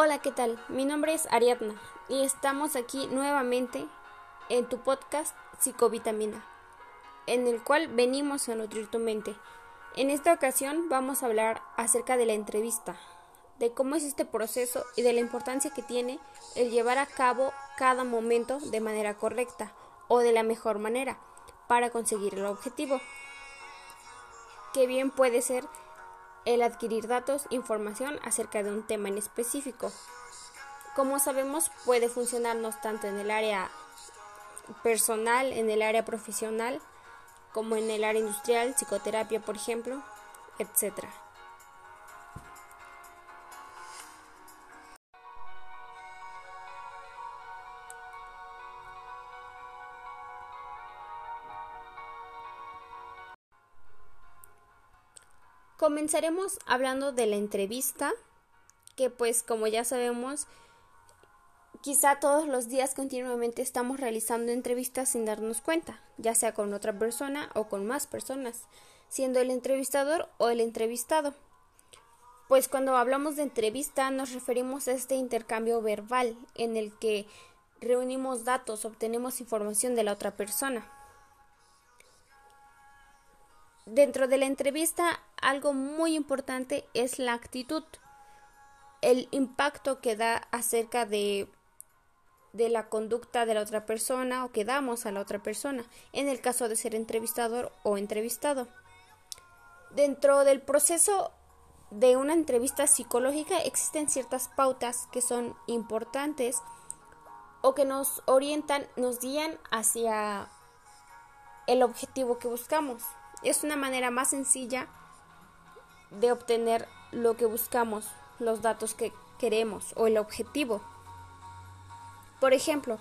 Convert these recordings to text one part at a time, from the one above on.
Hola, ¿qué tal? Mi nombre es Ariadna y estamos aquí nuevamente en tu podcast Psicovitamina, en el cual venimos a nutrir tu mente. En esta ocasión vamos a hablar acerca de la entrevista, de cómo es este proceso y de la importancia que tiene el llevar a cabo cada momento de manera correcta o de la mejor manera para conseguir el objetivo. Que bien puede ser el adquirir datos, información acerca de un tema en específico. Como sabemos, puede funcionarnos tanto en el área personal, en el área profesional, como en el área industrial, psicoterapia, por ejemplo, etc. Comenzaremos hablando de la entrevista, que pues como ya sabemos, quizá todos los días continuamente estamos realizando entrevistas sin darnos cuenta, ya sea con otra persona o con más personas, siendo el entrevistador o el entrevistado. Pues cuando hablamos de entrevista nos referimos a este intercambio verbal en el que reunimos datos, obtenemos información de la otra persona. Dentro de la entrevista, algo muy importante es la actitud, el impacto que da acerca de, de la conducta de la otra persona o que damos a la otra persona, en el caso de ser entrevistador o entrevistado. Dentro del proceso de una entrevista psicológica existen ciertas pautas que son importantes o que nos orientan, nos guían hacia el objetivo que buscamos. Es una manera más sencilla de obtener lo que buscamos, los datos que queremos o el objetivo. Por ejemplo,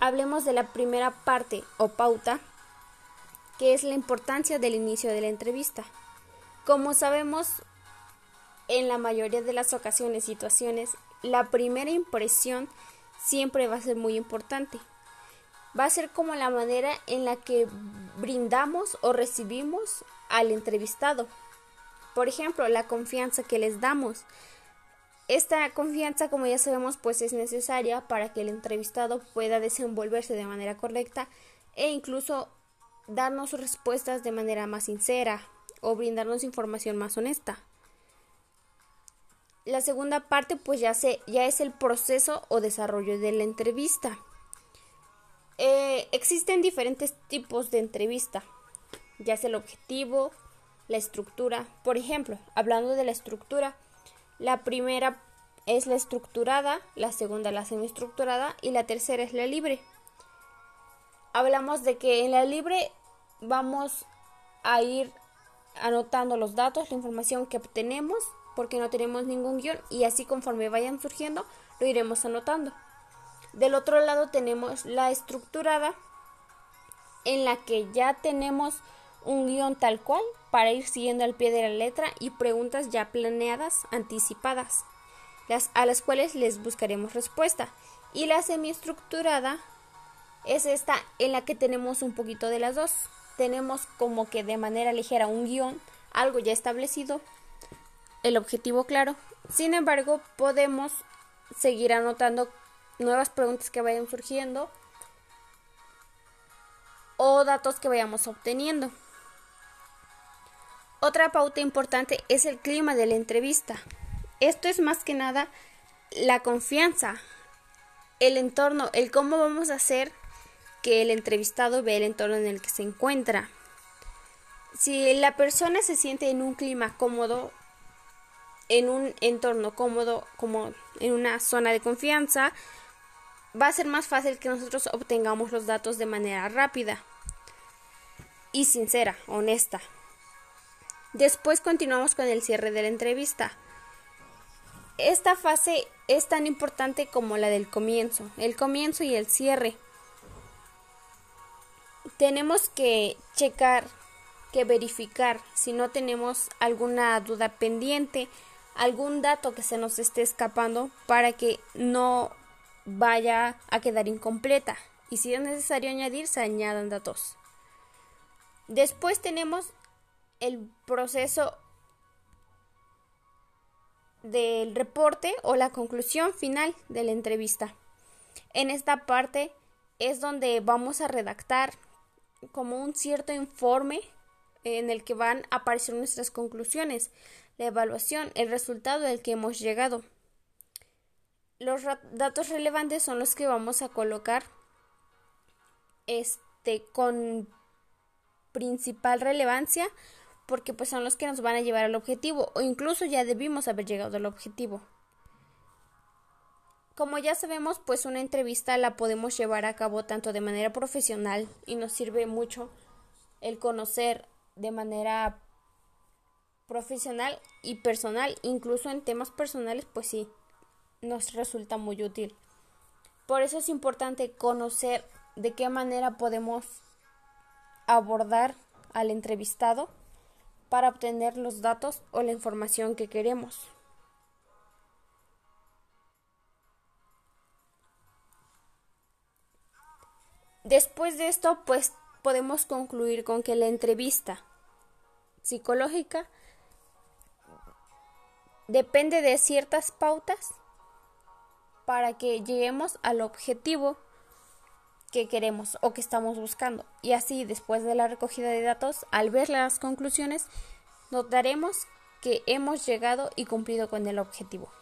hablemos de la primera parte o pauta, que es la importancia del inicio de la entrevista. Como sabemos, en la mayoría de las ocasiones, situaciones, la primera impresión siempre va a ser muy importante va a ser como la manera en la que brindamos o recibimos al entrevistado. Por ejemplo, la confianza que les damos. Esta confianza, como ya sabemos, pues es necesaria para que el entrevistado pueda desenvolverse de manera correcta e incluso darnos respuestas de manera más sincera o brindarnos información más honesta. La segunda parte pues ya, se, ya es el proceso o desarrollo de la entrevista. Eh, existen diferentes tipos de entrevista, ya sea el objetivo, la estructura. Por ejemplo, hablando de la estructura, la primera es la estructurada, la segunda la semiestructurada y la tercera es la libre. Hablamos de que en la libre vamos a ir anotando los datos, la información que obtenemos, porque no tenemos ningún guion y así conforme vayan surgiendo lo iremos anotando. Del otro lado tenemos la estructurada en la que ya tenemos un guion tal cual para ir siguiendo al pie de la letra y preguntas ya planeadas, anticipadas, las, a las cuales les buscaremos respuesta. Y la semiestructurada es esta en la que tenemos un poquito de las dos. Tenemos como que de manera ligera un guion, algo ya establecido, el objetivo claro. Sin embargo, podemos seguir anotando nuevas preguntas que vayan surgiendo o datos que vayamos obteniendo. Otra pauta importante es el clima de la entrevista. Esto es más que nada la confianza, el entorno, el cómo vamos a hacer que el entrevistado vea el entorno en el que se encuentra. Si la persona se siente en un clima cómodo, en un entorno cómodo, como en una zona de confianza, va a ser más fácil que nosotros obtengamos los datos de manera rápida y sincera, honesta. Después continuamos con el cierre de la entrevista. Esta fase es tan importante como la del comienzo, el comienzo y el cierre. Tenemos que checar, que verificar si no tenemos alguna duda pendiente, algún dato que se nos esté escapando para que no vaya a quedar incompleta y si es necesario añadir se añadan datos. Después tenemos el proceso del reporte o la conclusión final de la entrevista. En esta parte es donde vamos a redactar como un cierto informe en el que van a aparecer nuestras conclusiones, la evaluación, el resultado del que hemos llegado. Los datos relevantes son los que vamos a colocar este con principal relevancia porque pues son los que nos van a llevar al objetivo o incluso ya debimos haber llegado al objetivo. Como ya sabemos, pues una entrevista la podemos llevar a cabo tanto de manera profesional y nos sirve mucho el conocer de manera profesional y personal, incluso en temas personales, pues sí, nos resulta muy útil. Por eso es importante conocer de qué manera podemos abordar al entrevistado para obtener los datos o la información que queremos. Después de esto, pues podemos concluir con que la entrevista psicológica depende de ciertas pautas para que lleguemos al objetivo que queremos o que estamos buscando. Y así, después de la recogida de datos, al ver las conclusiones, notaremos que hemos llegado y cumplido con el objetivo.